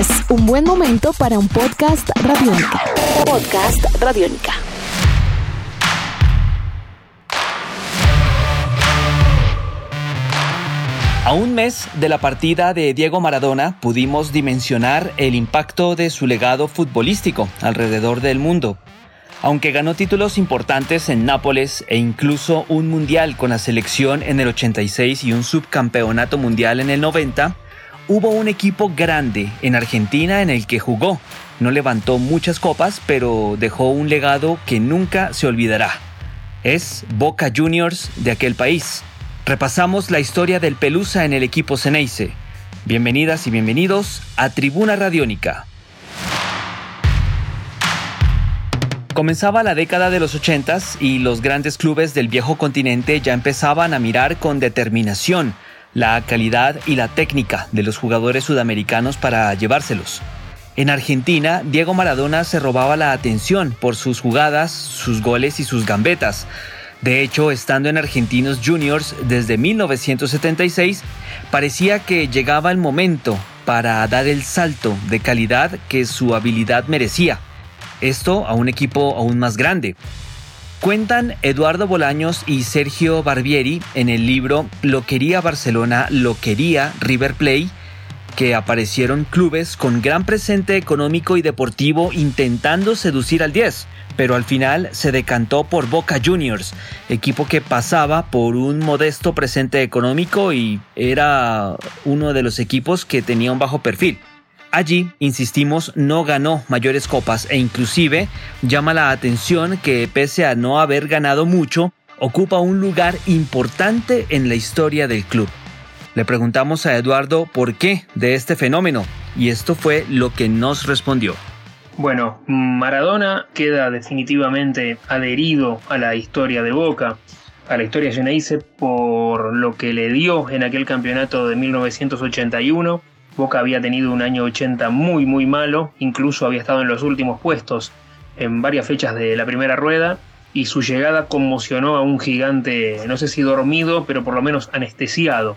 Es un buen momento para un podcast radiónica. Podcast radiónica. A un mes de la partida de Diego Maradona pudimos dimensionar el impacto de su legado futbolístico alrededor del mundo. Aunque ganó títulos importantes en Nápoles e incluso un mundial con la selección en el 86 y un subcampeonato mundial en el 90, hubo un equipo grande en Argentina en el que jugó. No levantó muchas copas, pero dejó un legado que nunca se olvidará. Es Boca Juniors de aquel país. Repasamos la historia del Pelusa en el equipo Ceneice. Bienvenidas y bienvenidos a Tribuna Radiónica. Comenzaba la década de los 80 y los grandes clubes del viejo continente ya empezaban a mirar con determinación la calidad y la técnica de los jugadores sudamericanos para llevárselos. En Argentina, Diego Maradona se robaba la atención por sus jugadas, sus goles y sus gambetas. De hecho, estando en Argentinos Juniors desde 1976, parecía que llegaba el momento para dar el salto de calidad que su habilidad merecía. Esto a un equipo aún más grande. Cuentan Eduardo Bolaños y Sergio Barbieri en el libro Lo quería Barcelona, lo quería River Play, que aparecieron clubes con gran presente económico y deportivo intentando seducir al 10 pero al final se decantó por Boca Juniors, equipo que pasaba por un modesto presente económico y era uno de los equipos que tenía un bajo perfil. Allí, insistimos, no ganó mayores copas e inclusive llama la atención que pese a no haber ganado mucho, ocupa un lugar importante en la historia del club. Le preguntamos a Eduardo por qué de este fenómeno y esto fue lo que nos respondió. Bueno, Maradona queda definitivamente adherido a la historia de Boca, a la historia Geneise por lo que le dio en aquel campeonato de 1981. Boca había tenido un año 80 muy muy malo, incluso había estado en los últimos puestos en varias fechas de la primera rueda y su llegada conmocionó a un gigante, no sé si dormido, pero por lo menos anestesiado,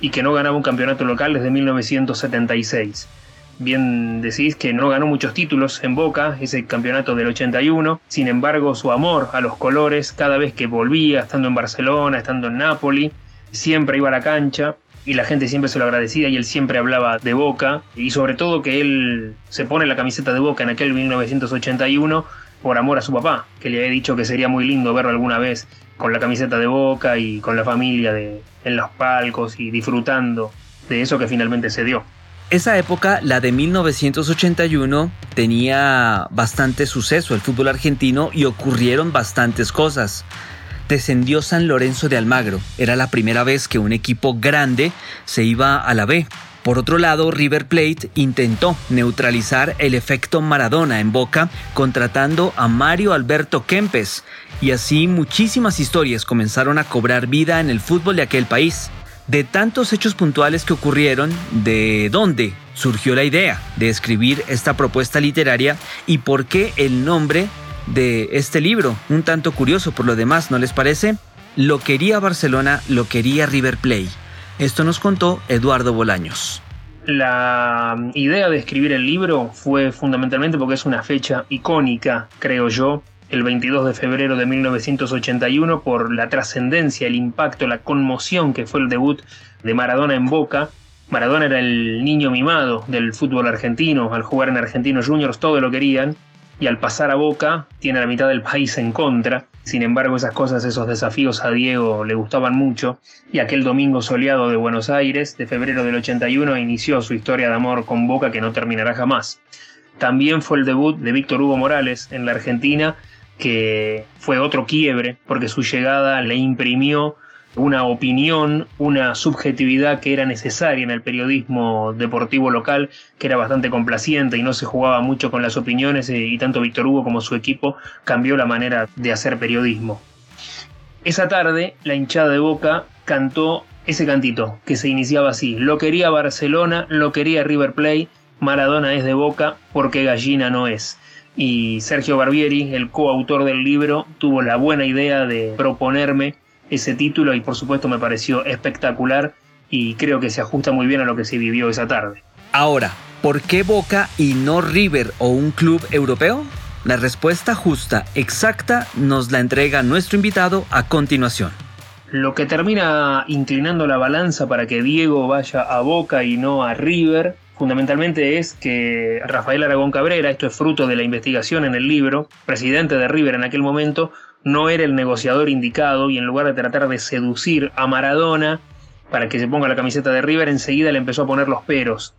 y que no ganaba un campeonato local desde 1976 bien decís que no ganó muchos títulos en Boca, ese campeonato del 81, sin embargo su amor a los colores, cada vez que volvía, estando en Barcelona, estando en Nápoles, siempre iba a la cancha y la gente siempre se lo agradecía y él siempre hablaba de Boca y sobre todo que él se pone la camiseta de Boca en aquel 1981 por amor a su papá, que le había dicho que sería muy lindo verlo alguna vez con la camiseta de Boca y con la familia en los palcos y disfrutando de eso que finalmente se dio. Esa época, la de 1981, tenía bastante suceso el fútbol argentino y ocurrieron bastantes cosas. Descendió San Lorenzo de Almagro. Era la primera vez que un equipo grande se iba a la B. Por otro lado, River Plate intentó neutralizar el efecto Maradona en Boca contratando a Mario Alberto Kempes y así muchísimas historias comenzaron a cobrar vida en el fútbol de aquel país de tantos hechos puntuales que ocurrieron, de dónde surgió la idea de escribir esta propuesta literaria y por qué el nombre de este libro, un tanto curioso por lo demás, ¿no les parece? Lo quería Barcelona, lo quería River Play. Esto nos contó Eduardo Bolaños. La idea de escribir el libro fue fundamentalmente porque es una fecha icónica, creo yo, el 22 de febrero de 1981 por la trascendencia, el impacto, la conmoción que fue el debut de Maradona en Boca. Maradona era el niño mimado del fútbol argentino, al jugar en Argentinos Juniors todo lo querían y al pasar a Boca tiene la mitad del país en contra. Sin embargo, esas cosas, esos desafíos a Diego le gustaban mucho y aquel domingo soleado de Buenos Aires de febrero del 81 inició su historia de amor con Boca que no terminará jamás. También fue el debut de Víctor Hugo Morales en la Argentina que fue otro quiebre, porque su llegada le imprimió una opinión, una subjetividad que era necesaria en el periodismo deportivo local, que era bastante complaciente y no se jugaba mucho con las opiniones, eh, y tanto Víctor Hugo como su equipo cambió la manera de hacer periodismo. Esa tarde, la hinchada de Boca cantó ese cantito, que se iniciaba así, lo quería Barcelona, lo quería River Plate, Maradona es de Boca, porque gallina no es y Sergio Barbieri, el coautor del libro, tuvo la buena idea de proponerme ese título y por supuesto me pareció espectacular y creo que se ajusta muy bien a lo que se vivió esa tarde. Ahora, ¿Por qué Boca y no River o un club europeo? La respuesta justa, exacta, nos la entrega nuestro invitado a continuación. Lo que termina inclinando la balanza para que Diego vaya a Boca y no a River, fundamentalmente es que Rafael Aragón Cabrera, esto es fruto de la investigación en el libro, presidente de River en aquel momento, no era el negociador indicado y en lugar de tratar de seducir a Maradona para que se ponga la camiseta de River, enseguida le empezó a poner los peros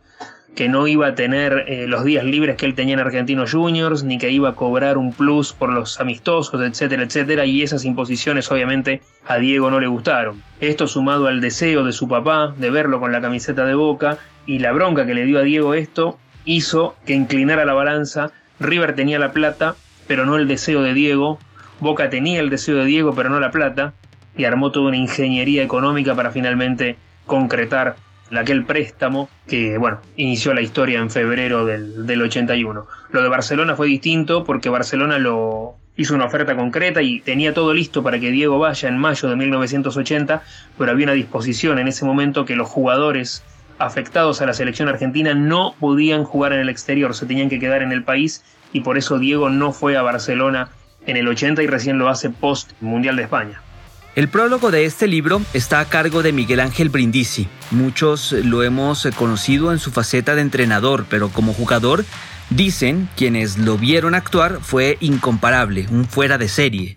que no iba a tener eh, los días libres que él tenía en Argentinos Juniors, ni que iba a cobrar un plus por los amistosos, etcétera, etcétera, y esas imposiciones obviamente a Diego no le gustaron. Esto sumado al deseo de su papá de verlo con la camiseta de Boca y la bronca que le dio a Diego esto, hizo que inclinara la balanza. River tenía la plata, pero no el deseo de Diego. Boca tenía el deseo de Diego, pero no la plata. Y armó toda una ingeniería económica para finalmente concretar aquel préstamo que, bueno, inició la historia en febrero del, del 81. Lo de Barcelona fue distinto porque Barcelona lo hizo una oferta concreta y tenía todo listo para que Diego vaya en mayo de 1980, pero había una disposición en ese momento que los jugadores afectados a la selección argentina no podían jugar en el exterior, se tenían que quedar en el país y por eso Diego no fue a Barcelona en el 80 y recién lo hace post Mundial de España. El prólogo de este libro está a cargo de Miguel Ángel Brindisi. Muchos lo hemos conocido en su faceta de entrenador, pero como jugador, dicen quienes lo vieron actuar fue incomparable, un fuera de serie.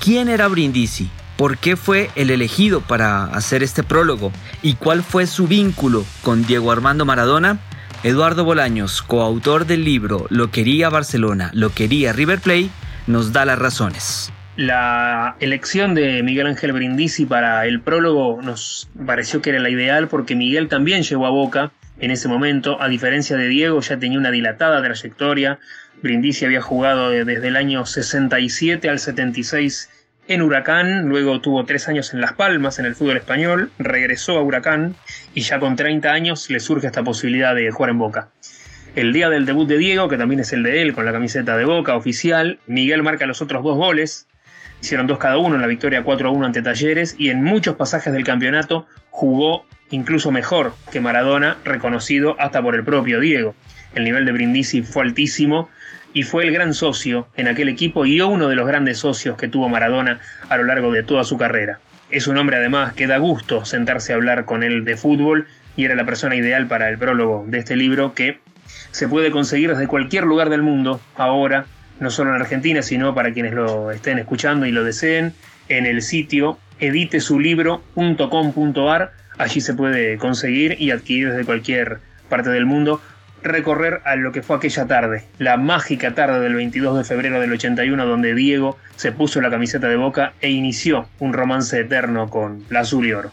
¿Quién era Brindisi? ¿Por qué fue el elegido para hacer este prólogo? ¿Y cuál fue su vínculo con Diego Armando Maradona? Eduardo Bolaños, coautor del libro Lo quería Barcelona, lo quería River Plate, nos da las razones. La elección de Miguel Ángel Brindisi para el prólogo nos pareció que era la ideal porque Miguel también llegó a Boca en ese momento, a diferencia de Diego ya tenía una dilatada trayectoria, Brindisi había jugado desde el año 67 al 76 en Huracán, luego tuvo tres años en Las Palmas en el fútbol español, regresó a Huracán y ya con 30 años le surge esta posibilidad de jugar en Boca. El día del debut de Diego, que también es el de él con la camiseta de Boca oficial, Miguel marca los otros dos goles, hicieron dos cada uno en la victoria 4 a 1 ante Talleres y en muchos pasajes del campeonato jugó incluso mejor que Maradona, reconocido hasta por el propio Diego. El nivel de Brindisi fue altísimo y fue el gran socio en aquel equipo y uno de los grandes socios que tuvo Maradona a lo largo de toda su carrera. Es un hombre además que da gusto sentarse a hablar con él de fútbol y era la persona ideal para el prólogo de este libro que se puede conseguir desde cualquier lugar del mundo ahora no solo en Argentina, sino para quienes lo estén escuchando y lo deseen, en el sitio editesulibro.com.ar. Allí se puede conseguir y adquirir desde cualquier parte del mundo. Recorrer a lo que fue aquella tarde, la mágica tarde del 22 de febrero del 81, donde Diego se puso la camiseta de boca e inició un romance eterno con la azul y oro.